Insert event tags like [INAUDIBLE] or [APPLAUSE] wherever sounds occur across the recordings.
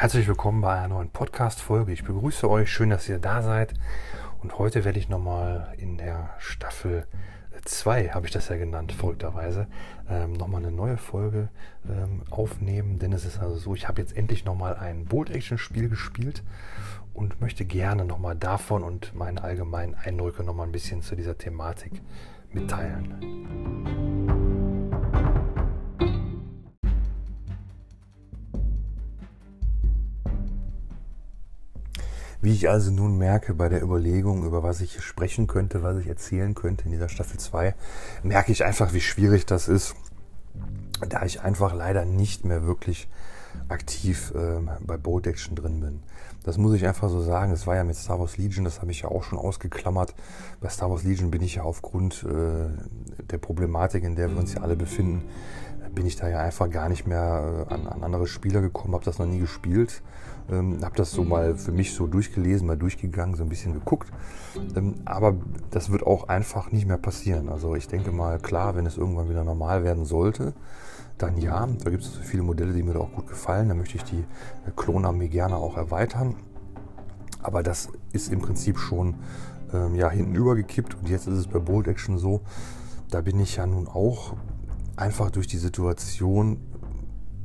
Herzlich willkommen bei einer neuen Podcast-Folge. Ich begrüße euch, schön, dass ihr da seid. Und heute werde ich nochmal in der Staffel 2, habe ich das ja genannt, folgterweise, ähm, nochmal eine neue Folge ähm, aufnehmen. Denn es ist also so, ich habe jetzt endlich nochmal ein Bolt-Action-Spiel gespielt und möchte gerne nochmal davon und meine allgemeinen Eindrücke nochmal ein bisschen zu dieser Thematik mitteilen. Wie ich also nun merke bei der Überlegung, über was ich sprechen könnte, was ich erzählen könnte in dieser Staffel 2, merke ich einfach, wie schwierig das ist, da ich einfach leider nicht mehr wirklich aktiv äh, bei Bold Action drin bin. Das muss ich einfach so sagen. Es war ja mit Star Wars Legion, das habe ich ja auch schon ausgeklammert. Bei Star Wars Legion bin ich ja aufgrund äh, der Problematik, in der wir uns ja alle befinden, bin ich da ja einfach gar nicht mehr äh, an, an andere Spieler gekommen, habe das noch nie gespielt. Ähm, habe das so mal für mich so durchgelesen, mal durchgegangen, so ein bisschen geguckt. Ähm, aber das wird auch einfach nicht mehr passieren. Also ich denke mal, klar, wenn es irgendwann wieder normal werden sollte, dann ja. Da gibt es viele Modelle, die mir da auch gut gefallen. Da möchte ich die Klonarmee gerne auch erweitern. Aber das ist im Prinzip schon ähm, ja, hinten übergekippt. Und jetzt ist es bei Bold Action so, da bin ich ja nun auch einfach durch die Situation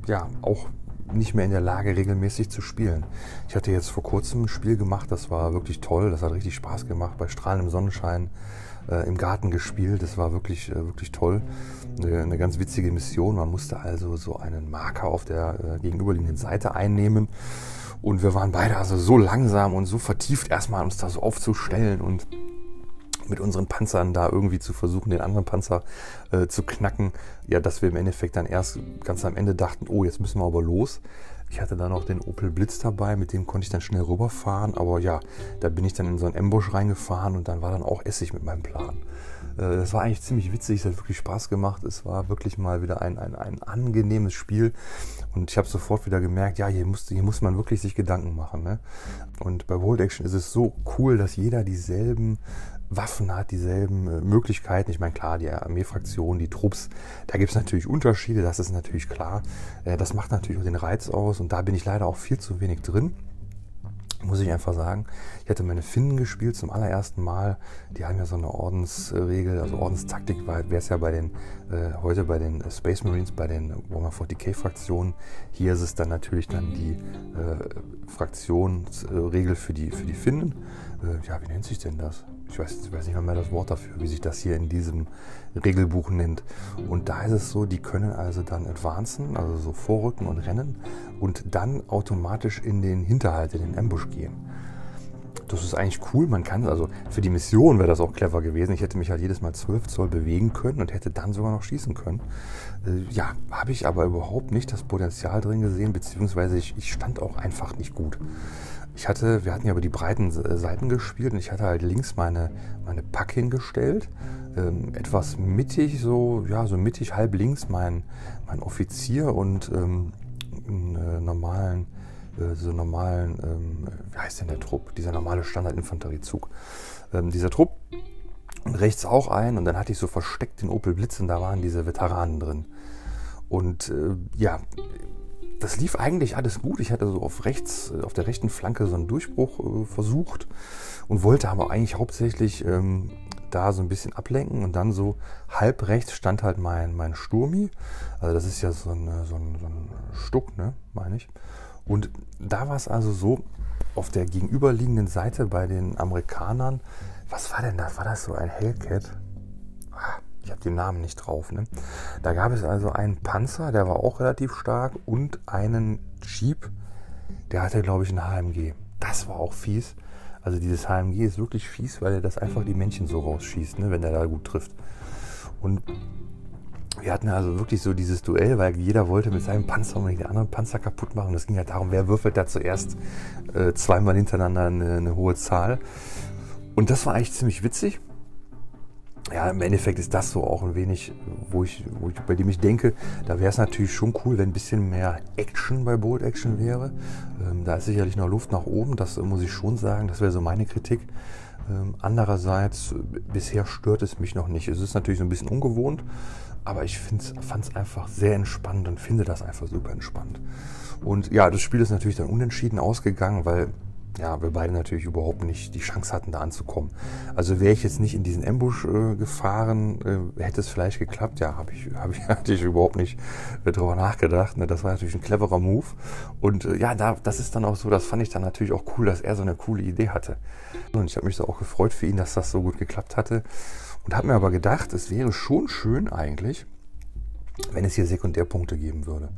ja auch nicht mehr in der Lage, regelmäßig zu spielen. Ich hatte jetzt vor kurzem ein Spiel gemacht, das war wirklich toll, das hat richtig Spaß gemacht, bei strahlendem Sonnenschein äh, im Garten gespielt, das war wirklich, äh, wirklich toll. Eine, eine, ganz witzige Mission, man musste also so einen Marker auf der äh, gegenüberliegenden Seite einnehmen und wir waren beide also so langsam und so vertieft erstmal uns da so aufzustellen und mit unseren Panzern da irgendwie zu versuchen, den anderen Panzer äh, zu knacken. Ja, dass wir im Endeffekt dann erst ganz am Ende dachten, oh, jetzt müssen wir aber los. Ich hatte dann noch den Opel Blitz dabei, mit dem konnte ich dann schnell rüberfahren. Aber ja, da bin ich dann in so einen Ambush reingefahren und dann war dann auch Essig mit meinem Plan. Äh, das war eigentlich ziemlich witzig, es hat wirklich Spaß gemacht. Es war wirklich mal wieder ein, ein, ein angenehmes Spiel. Und ich habe sofort wieder gemerkt, ja, hier muss, hier muss man wirklich sich Gedanken machen. Ne? Und bei World Action ist es so cool, dass jeder dieselben Waffen hat, dieselben äh, Möglichkeiten. Ich meine, klar, die Armeefraktion, die Trupps, da gibt es natürlich Unterschiede, das ist natürlich klar. Äh, das macht natürlich auch den Reiz aus und da bin ich leider auch viel zu wenig drin muss ich einfach sagen. Ich hätte meine Finnen gespielt zum allerersten Mal. Die haben ja so eine Ordensregel, also Ordenstaktik wäre es ja bei den, heute bei den Space Marines, bei den Warhammer 40k-Fraktionen. Hier ist es dann natürlich dann die äh, Fraktionsregel für die, für die Finnen. Äh, ja, wie nennt sich denn das? Ich weiß, ich weiß nicht mehr das Wort dafür, wie sich das hier in diesem Regelbuch nennt. Und da ist es so, die können also dann advancen, also so vorrücken und rennen und dann automatisch in den Hinterhalt, in den Ambush gehen. Das ist eigentlich cool. Man kann, also für die Mission wäre das auch clever gewesen. Ich hätte mich halt jedes Mal 12 Zoll bewegen können und hätte dann sogar noch schießen können. Äh, ja, habe ich aber überhaupt nicht das Potenzial drin gesehen, beziehungsweise ich, ich stand auch einfach nicht gut. Ich hatte, wir hatten ja über die breiten Seiten gespielt und ich hatte halt links meine, meine Pack hingestellt. Ähm, etwas mittig, so, ja, so mittig, halb links mein, mein Offizier und ähm, einen äh, normalen, äh, so normalen, ähm, wie heißt denn der Trupp? Dieser normale Standardinfanteriezug. Ähm, dieser Trupp rechts auch ein und dann hatte ich so versteckt den Opel Blitz und da waren diese Veteranen drin. Und äh, ja, das lief eigentlich alles gut. Ich hatte so auf rechts, auf der rechten Flanke so einen Durchbruch äh, versucht und wollte aber eigentlich hauptsächlich ähm, da so ein bisschen ablenken und dann so halb rechts stand halt mein, mein Sturmi. Also das ist ja so ein, so ein, so ein Stuck, ne, meine ich. Und da war es also so, auf der gegenüberliegenden Seite bei den Amerikanern, was war denn das? War das so ein Hellcat? Ah, ich habe den Namen nicht drauf. Ne? Da gab es also einen Panzer, der war auch relativ stark und einen Jeep, der hatte, glaube ich, ein HMG. Das war auch fies. Also dieses HMG ist wirklich fies, weil er das einfach die Männchen so rausschießt, ne, wenn er da gut trifft. Und wir hatten also wirklich so dieses Duell, weil jeder wollte mit seinem Panzer unbedingt den anderen Panzer kaputt machen. Es ging ja halt darum, wer würfelt da zuerst äh, zweimal hintereinander eine, eine hohe Zahl. Und das war eigentlich ziemlich witzig ja, im Endeffekt ist das so auch ein wenig, wo ich, wo ich, bei dem ich denke, da wäre es natürlich schon cool, wenn ein bisschen mehr Action bei Bold Action wäre. Ähm, da ist sicherlich noch Luft nach oben, das muss ich schon sagen. Das wäre so meine Kritik. Ähm, andererseits, bisher stört es mich noch nicht. Es ist natürlich so ein bisschen ungewohnt, aber ich fand es einfach sehr entspannt und finde das einfach super entspannt. Und ja, das Spiel ist natürlich dann unentschieden ausgegangen, weil ja, wir beide natürlich überhaupt nicht die Chance hatten, da anzukommen. Also wäre ich jetzt nicht in diesen Ambush äh, gefahren, äh, hätte es vielleicht geklappt. Ja, habe ich, hab ich, [LAUGHS] hatte ich überhaupt nicht äh, drüber nachgedacht. Ne? Das war natürlich ein cleverer Move. Und äh, ja, da, das ist dann auch so, das fand ich dann natürlich auch cool, dass er so eine coole Idee hatte. Und ich habe mich so auch gefreut für ihn, dass das so gut geklappt hatte. Und habe mir aber gedacht, es wäre schon schön eigentlich, wenn es hier Sekundärpunkte geben würde.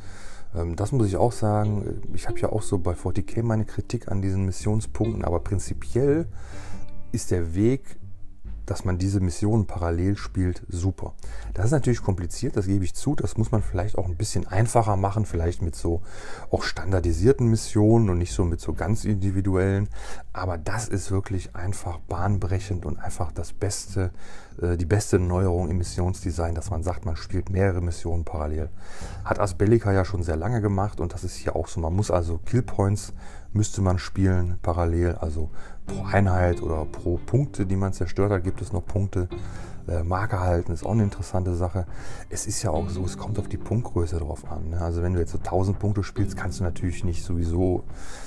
Ähm, das muss ich auch sagen. Ich habe ja auch so bei 40k meine Kritik an diesen Missionspunkten, aber prinzipiell ist der Weg dass man diese Missionen parallel spielt, super. Das ist natürlich kompliziert, das gebe ich zu. Das muss man vielleicht auch ein bisschen einfacher machen, vielleicht mit so auch standardisierten Missionen und nicht so mit so ganz individuellen. Aber das ist wirklich einfach bahnbrechend und einfach das Beste, äh, die beste Neuerung im Missionsdesign, dass man sagt, man spielt mehrere Missionen parallel. Hat Asbellica ja schon sehr lange gemacht und das ist hier auch so. Man muss also Killpoints müsste man spielen parallel, also pro Einheit oder pro Punkte, die man zerstört hat, gibt es noch Punkte. Äh, Marke halten ist auch eine interessante Sache. Es ist ja auch so, es kommt auf die Punktgröße drauf an. Ne? Also wenn du jetzt so 1000 Punkte spielst, kannst du natürlich nicht sowieso,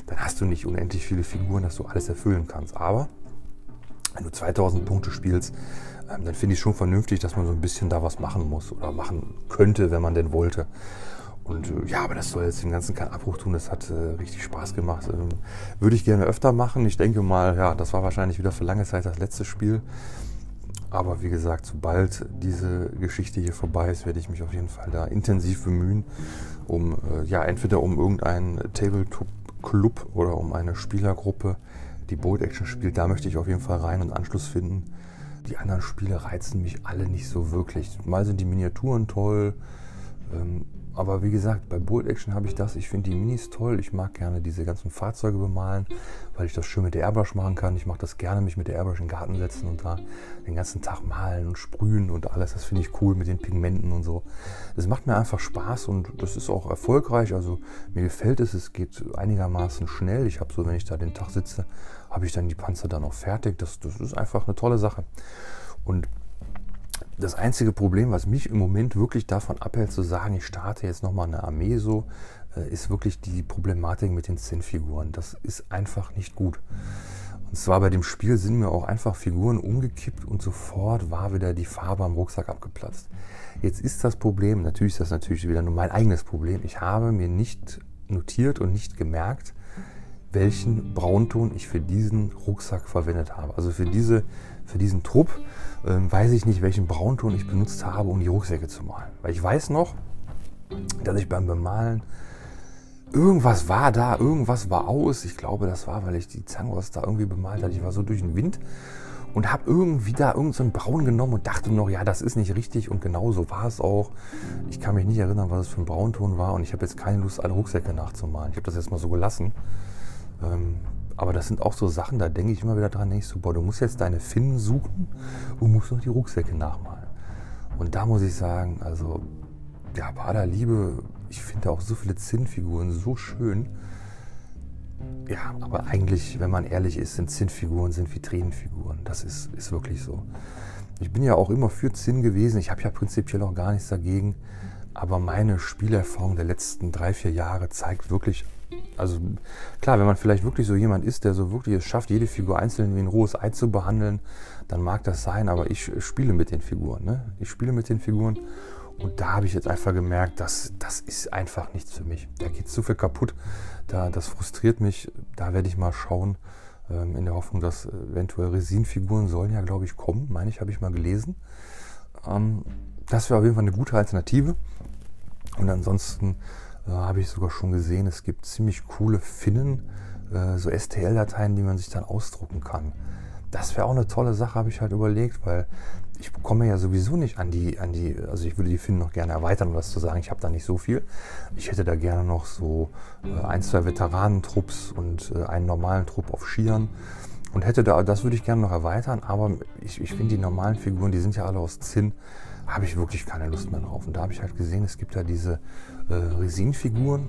dann hast du nicht unendlich viele Figuren, dass du alles erfüllen kannst. Aber wenn du 2000 Punkte spielst, ähm, dann finde ich schon vernünftig, dass man so ein bisschen da was machen muss oder machen könnte, wenn man denn wollte. Und äh, ja, aber das soll jetzt den ganzen keinen Abbruch tun. Das hat äh, richtig Spaß gemacht. Ähm, würde ich gerne öfter machen. Ich denke mal, ja, das war wahrscheinlich wieder für lange Zeit das letzte Spiel. Aber wie gesagt, sobald diese Geschichte hier vorbei ist, werde ich mich auf jeden Fall da intensiv bemühen, um äh, ja entweder um irgendeinen Tabletop-Club oder um eine Spielergruppe, die Bold Action spielt. Da möchte ich auf jeden Fall rein und Anschluss finden. Die anderen Spiele reizen mich alle nicht so wirklich. Mal sind die Miniaturen toll. Ähm, aber wie gesagt, bei Bold Action habe ich das. Ich finde die Minis toll. Ich mag gerne diese ganzen Fahrzeuge bemalen, weil ich das schön mit der Airbrush machen kann. Ich mache das gerne, mich mit der Airbrush in den Garten setzen und da den ganzen Tag malen und sprühen und alles. Das finde ich cool mit den Pigmenten und so. Das macht mir einfach Spaß und das ist auch erfolgreich. Also mir gefällt es. Es geht einigermaßen schnell. Ich habe so, wenn ich da den Tag sitze, habe ich dann die Panzer dann auch fertig. Das, das ist einfach eine tolle Sache. Und das einzige Problem, was mich im Moment wirklich davon abhält, zu sagen, ich starte jetzt nochmal eine Armee so, äh, ist wirklich die Problematik mit den Zinnfiguren. Das ist einfach nicht gut. Und zwar bei dem Spiel sind mir auch einfach Figuren umgekippt und sofort war wieder die Farbe am Rucksack abgeplatzt. Jetzt ist das Problem, natürlich ist das natürlich wieder nur mein eigenes Problem. Ich habe mir nicht notiert und nicht gemerkt, welchen Braunton ich für diesen Rucksack verwendet habe. Also für, diese, für diesen Trupp ähm, weiß ich nicht, welchen Braunton ich benutzt habe, um die Rucksäcke zu malen. Weil ich weiß noch, dass ich beim Bemalen irgendwas war da, irgendwas war aus. Ich glaube, das war, weil ich die Zangos da irgendwie bemalt hatte. Ich war so durch den Wind und habe irgendwie da irgendeinen so Braun genommen und dachte noch, ja, das ist nicht richtig und genau so war es auch. Ich kann mich nicht erinnern, was es für ein Braunton war und ich habe jetzt keine Lust, alle Rucksäcke nachzumalen. Ich habe das jetzt mal so gelassen. Ähm, aber das sind auch so Sachen, da denke ich immer wieder dran, denke ich so, boah, du musst jetzt deine Finnen suchen und musst noch die Rucksäcke nachmalen. Und da muss ich sagen, also, ja, bei aller Liebe, ich finde auch so viele Zinnfiguren so schön. Ja, aber eigentlich, wenn man ehrlich ist, sind Zinnfiguren, sind Vitrinenfiguren. Das ist, ist wirklich so. Ich bin ja auch immer für Zinn gewesen. Ich habe ja prinzipiell auch gar nichts dagegen. Aber meine Spielerfahrung der letzten drei, vier Jahre zeigt wirklich also klar, wenn man vielleicht wirklich so jemand ist, der so wirklich es schafft, jede Figur einzeln wie ein rohes Ei zu behandeln, dann mag das sein, aber ich spiele mit den Figuren. Ne? Ich spiele mit den Figuren und da habe ich jetzt einfach gemerkt, dass das ist einfach nichts für mich. Da geht zu viel kaputt. Da, das frustriert mich. Da werde ich mal schauen, ähm, in der Hoffnung, dass eventuell Resinfiguren sollen ja, glaube ich, kommen. Meine ich, habe ich mal gelesen. Ähm, das wäre auf jeden Fall eine gute Alternative. Und ansonsten äh, habe ich sogar schon gesehen, es gibt ziemlich coole Finnen, äh, so STL-Dateien, die man sich dann ausdrucken kann. Das wäre auch eine tolle Sache, habe ich halt überlegt, weil ich komme ja sowieso nicht an die, an die, also ich würde die Finnen noch gerne erweitern, um das zu sagen, ich habe da nicht so viel. Ich hätte da gerne noch so äh, ein, zwei Veteranentrupps und äh, einen normalen Trupp auf Skiern. Und hätte da, das würde ich gerne noch erweitern, aber ich, ich finde die normalen Figuren, die sind ja alle aus Zinn, habe ich wirklich keine Lust mehr drauf. Und da habe ich halt gesehen, es gibt ja diese äh, Resinfiguren.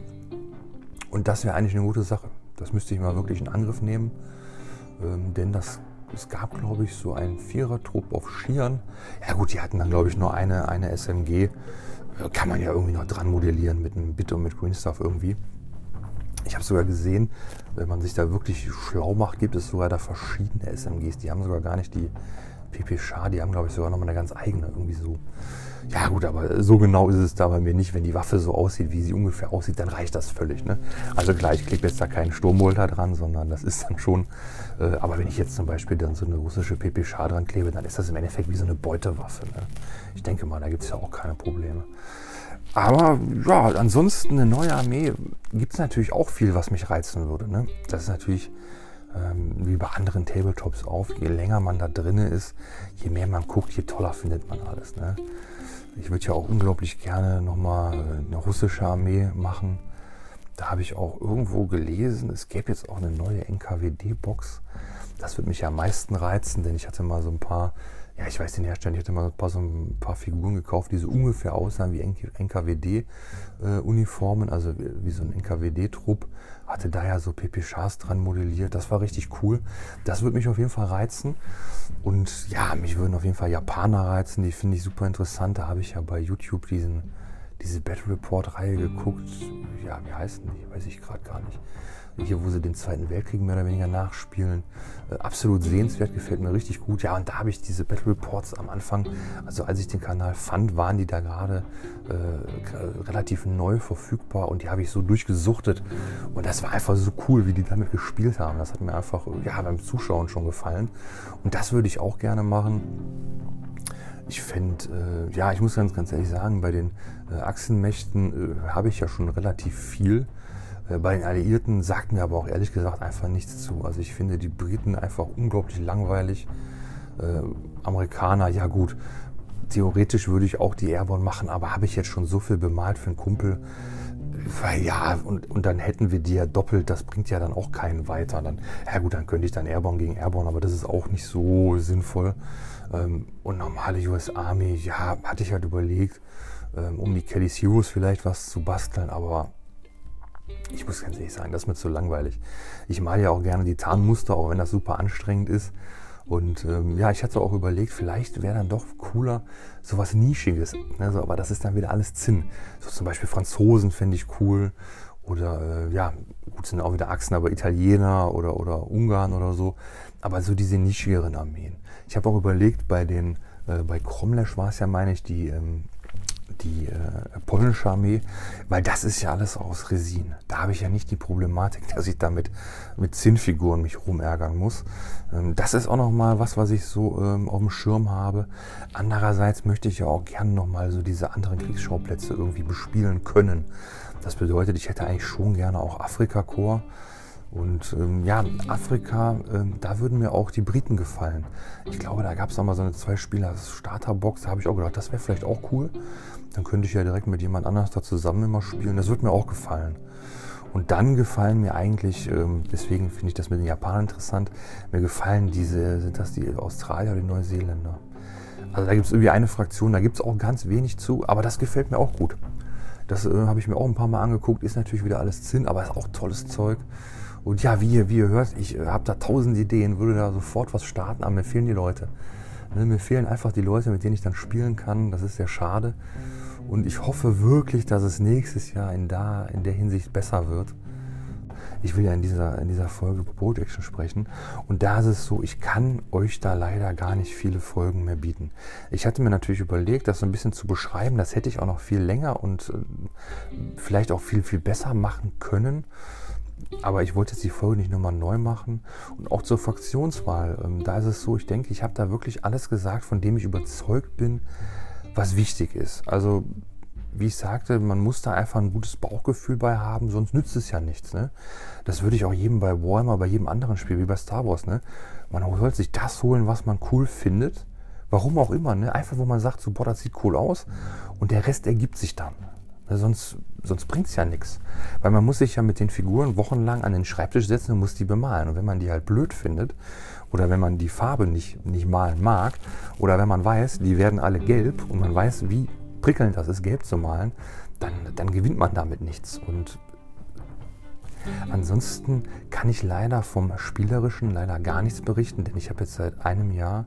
Und das wäre eigentlich eine gute Sache. Das müsste ich mal wirklich in Angriff nehmen. Ähm, denn das es gab, glaube ich, so einen Vierertrupp auf Skiern. Ja gut, die hatten dann, glaube ich, nur eine, eine SMG. Äh, kann man ja irgendwie noch dran modellieren mit einem Bit und mit Green Stuff irgendwie. Ich habe sogar gesehen, wenn man sich da wirklich schlau macht, gibt es sogar da verschiedene SMGs. Die haben sogar gar nicht die PP Char, die haben, glaube ich, sogar nochmal eine ganz eigene. Irgendwie so. Ja, gut, aber so genau ist es da bei mir nicht. Wenn die Waffe so aussieht, wie sie ungefähr aussieht, dann reicht das völlig. Ne? Also klar, ich klebe jetzt da keinen Sturmbolter dran, sondern das ist dann schon. Äh, aber wenn ich jetzt zum Beispiel dann so eine russische PP Char dran klebe, dann ist das im Endeffekt wie so eine Beutewaffe. Ne? Ich denke mal, da gibt es ja auch keine Probleme. Aber ja, ansonsten eine neue Armee gibt es natürlich auch viel, was mich reizen würde. Ne? Das ist natürlich ähm, wie bei anderen Tabletops auf. Je länger man da drin ist, je mehr man guckt, je toller findet man alles. Ne? Ich würde ja auch unglaublich gerne nochmal eine russische Armee machen. Da habe ich auch irgendwo gelesen, es gäbe jetzt auch eine neue NKWD-Box. Das würde mich ja am meisten reizen, denn ich hatte mal so ein paar ja, ich weiß den Hersteller, ich hatte mal ein paar, so ein paar Figuren gekauft, die so ungefähr aussahen wie NKWD-Uniformen, äh, also wie, wie, so ein NKWD-Trupp. Hatte da ja so PP-Chars dran modelliert. Das war richtig cool. Das würde mich auf jeden Fall reizen. Und ja, mich würden auf jeden Fall Japaner reizen. Die finde ich super interessant. Da habe ich ja bei YouTube diesen, diese Battle Report-Reihe geguckt. Ja, wie heißen die? Weiß ich gerade gar nicht hier, wo sie den Zweiten Weltkrieg mehr oder weniger nachspielen. Äh, absolut sehenswert, gefällt mir richtig gut. Ja, und da habe ich diese Battle Reports am Anfang, also als ich den Kanal fand, waren die da gerade äh, relativ neu verfügbar und die habe ich so durchgesuchtet. Und das war einfach so cool, wie die damit gespielt haben. Das hat mir einfach ja, beim Zuschauen schon gefallen. Und das würde ich auch gerne machen. Ich fände, äh, ja, ich muss ganz, ganz ehrlich sagen, bei den äh, Achsenmächten äh, habe ich ja schon relativ viel. Äh, bei den Alliierten sagt mir aber auch ehrlich gesagt einfach nichts zu. Also ich finde die Briten einfach unglaublich langweilig. Äh, Amerikaner, ja gut, theoretisch würde ich auch die Airborne machen, aber habe ich jetzt schon so viel bemalt für einen Kumpel. Ja, und, und dann hätten wir die ja doppelt, das bringt ja dann auch keinen weiter. Dann, ja gut, dann könnte ich dann Airborne gegen Airborne, aber das ist auch nicht so sinnvoll. Ähm, und normale US Army, ja, hatte ich halt überlegt, ähm, um die Kelly's Heroes vielleicht was zu basteln, aber ich muss ganz ehrlich sagen, das ist mir zu langweilig. Ich male ja auch gerne die Tarnmuster, auch wenn das super anstrengend ist. Und ähm, ja, ich hatte auch überlegt, vielleicht wäre dann doch cooler, sowas Nischiges. Ne? Aber das ist dann wieder alles Zinn. So zum Beispiel Franzosen fände ich cool. Oder äh, ja, gut, sind auch wieder Achsen, aber Italiener oder, oder Ungarn oder so. Aber so diese nischigeren Armeen. Ich habe auch überlegt, bei den, äh, bei Kromlesch war es ja, meine ich, die ähm, die äh, polnische Armee, weil das ist ja alles aus Resin. Da habe ich ja nicht die Problematik, [LAUGHS] dass ich damit mit Zinnfiguren mich rumärgern muss. Ähm, das ist auch nochmal was, was ich so ähm, auf dem Schirm habe. Andererseits möchte ich ja auch gerne nochmal so diese anderen Kriegsschauplätze irgendwie bespielen können. Das bedeutet, ich hätte eigentlich schon gerne auch Afrika-Korps. Und ähm, ja, Afrika, ähm, da würden mir auch die Briten gefallen. Ich glaube, da gab es mal so eine Zwei-Spieler-Starterbox. Da habe ich auch gedacht, das wäre vielleicht auch cool. Dann könnte ich ja direkt mit jemand anders da zusammen immer spielen. Das würde mir auch gefallen. Und dann gefallen mir eigentlich, ähm, deswegen finde ich das mit den Japanern interessant, mir gefallen diese, sind das die Australier oder die Neuseeländer? Also da gibt es irgendwie eine Fraktion, da gibt es auch ganz wenig zu, aber das gefällt mir auch gut. Das äh, habe ich mir auch ein paar Mal angeguckt, ist natürlich wieder alles Zinn, aber ist auch tolles Zeug. Und ja, wie ihr, wie ihr hört, ich äh, habe da tausend Ideen, würde da sofort was starten, aber mir fehlen die Leute. Ne, mir fehlen einfach die Leute, mit denen ich dann spielen kann. Das ist sehr schade. Und ich hoffe wirklich, dass es nächstes Jahr in, da, in der Hinsicht besser wird. Ich will ja in dieser, in dieser Folge Action sprechen. Und da ist es so, ich kann euch da leider gar nicht viele Folgen mehr bieten. Ich hatte mir natürlich überlegt, das so ein bisschen zu beschreiben. Das hätte ich auch noch viel länger und äh, vielleicht auch viel, viel besser machen können. Aber ich wollte jetzt die Folge nicht nochmal neu machen. Und auch zur Fraktionswahl. Ähm, da ist es so, ich denke, ich habe da wirklich alles gesagt, von dem ich überzeugt bin, was wichtig ist. Also, wie ich sagte, man muss da einfach ein gutes Bauchgefühl bei haben, sonst nützt es ja nichts. Ne? Das würde ich auch jedem bei Warhammer, bei jedem anderen Spiel, wie bei Star Wars. Ne? Man sollte sich das holen, was man cool findet. Warum auch immer. Ne? Einfach, wo man sagt, so, boah, das sieht cool aus. Und der Rest ergibt sich dann. Sonst, sonst bringt es ja nichts. Weil man muss sich ja mit den Figuren wochenlang an den Schreibtisch setzen und muss die bemalen. Und wenn man die halt blöd findet oder wenn man die Farbe nicht, nicht malen mag oder wenn man weiß, die werden alle gelb und man weiß, wie prickelnd das ist, gelb zu malen, dann, dann gewinnt man damit nichts. Und Ansonsten kann ich leider vom Spielerischen leider gar nichts berichten, denn ich habe jetzt seit einem Jahr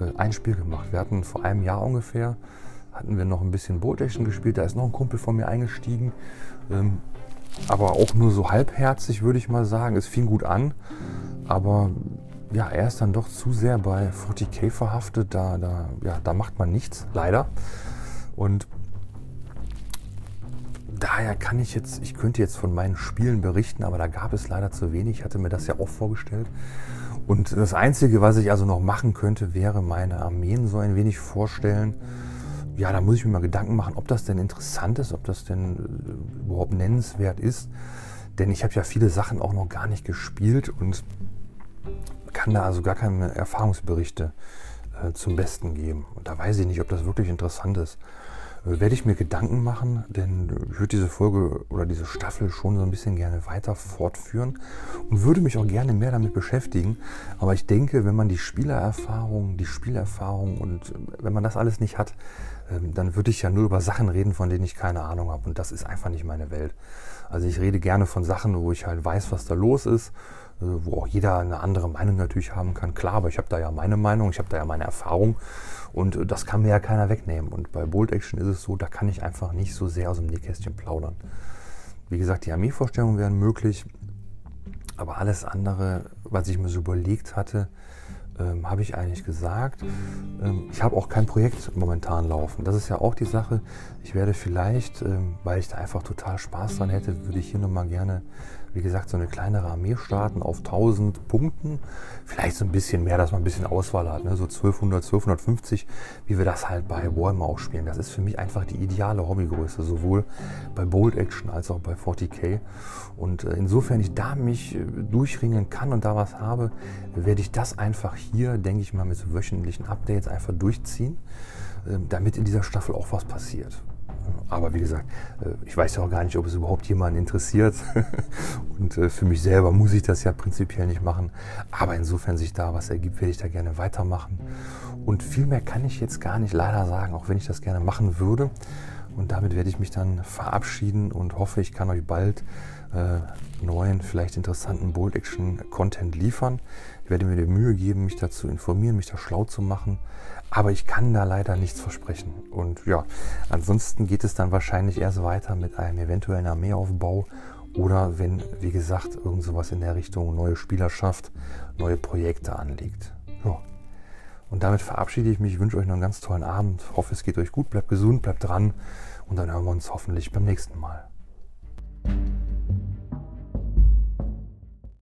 äh, ein Spiel gemacht. Wir hatten vor einem Jahr ungefähr, hatten wir noch ein bisschen Bolt Action gespielt, da ist noch ein Kumpel von mir eingestiegen. Ähm, aber auch nur so halbherzig, würde ich mal sagen. Es fing gut an, aber ja, er ist dann doch zu sehr bei 40k verhaftet. Da, da, ja, da macht man nichts, leider. Und daher kann ich jetzt, ich könnte jetzt von meinen Spielen berichten, aber da gab es leider zu wenig. Ich hatte mir das ja auch vorgestellt. Und das Einzige, was ich also noch machen könnte, wäre meine Armeen so ein wenig vorstellen. Ja, da muss ich mir mal Gedanken machen, ob das denn interessant ist, ob das denn äh, überhaupt nennenswert ist. Denn ich habe ja viele Sachen auch noch gar nicht gespielt und kann da also gar keine Erfahrungsberichte äh, zum Besten geben. Und da weiß ich nicht, ob das wirklich interessant ist. Werde ich mir Gedanken machen, denn ich würde diese Folge oder diese Staffel schon so ein bisschen gerne weiter fortführen und würde mich auch gerne mehr damit beschäftigen. Aber ich denke, wenn man die Spielererfahrung, die Spielerfahrung und äh, wenn man das alles nicht hat, ähm, dann würde ich ja nur über Sachen reden, von denen ich keine Ahnung habe. Und das ist einfach nicht meine Welt. Also ich rede gerne von Sachen, wo ich halt weiß, was da los ist wo auch jeder eine andere Meinung natürlich haben kann. Klar, aber ich habe da ja meine Meinung, ich habe da ja meine Erfahrung und äh, das kann mir ja keiner wegnehmen. Und bei Bold Action ist es so, da kann ich einfach nicht so sehr aus dem Nähkästchen plaudern. Wie gesagt, die Armeevorstellungen wären möglich, aber alles andere, was ich mir so überlegt hatte, ähm, habe ich eigentlich gesagt. Ähm, ich habe auch kein Projekt momentan laufen. Das ist ja auch die Sache. Ich werde vielleicht, ähm, weil ich da einfach total Spaß dran hätte, würde ich hier nochmal gerne wie gesagt, so eine kleinere Armee starten auf 1000 Punkten. Vielleicht so ein bisschen mehr, dass man ein bisschen Auswahl hat. Ne? So 1200, 1250, wie wir das halt bei Warhammer auch spielen. Das ist für mich einfach die ideale Hobbygröße, sowohl bei Bold Action als auch bei 40k. Und äh, insofern ich da mich äh, durchringen kann und da was habe, werde ich das einfach hier, denke ich mal, mit so wöchentlichen Updates einfach durchziehen, äh, damit in dieser Staffel auch was passiert. Aber wie gesagt, äh, ich weiß ja auch gar nicht, ob es überhaupt jemanden interessiert. [LAUGHS] Und äh, für mich selber muss ich das ja prinzipiell nicht machen. Aber insofern sich da was ergibt, werde ich da gerne weitermachen. Und viel mehr kann ich jetzt gar nicht leider sagen, auch wenn ich das gerne machen würde. Und damit werde ich mich dann verabschieden und hoffe, ich kann euch bald äh, neuen, vielleicht interessanten Bold Action Content liefern. Ich werde mir die Mühe geben, mich dazu informieren, mich da schlau zu machen. Aber ich kann da leider nichts versprechen. Und ja, ansonsten geht es dann wahrscheinlich erst weiter mit einem eventuellen Armeeaufbau oder wenn, wie gesagt, irgend sowas in der Richtung neue Spielerschaft, neue Projekte anliegt. Ja. Und damit verabschiede ich mich, wünsche euch noch einen ganz tollen Abend, hoffe es geht euch gut, bleibt gesund, bleibt dran. Und dann hören wir uns hoffentlich beim nächsten Mal.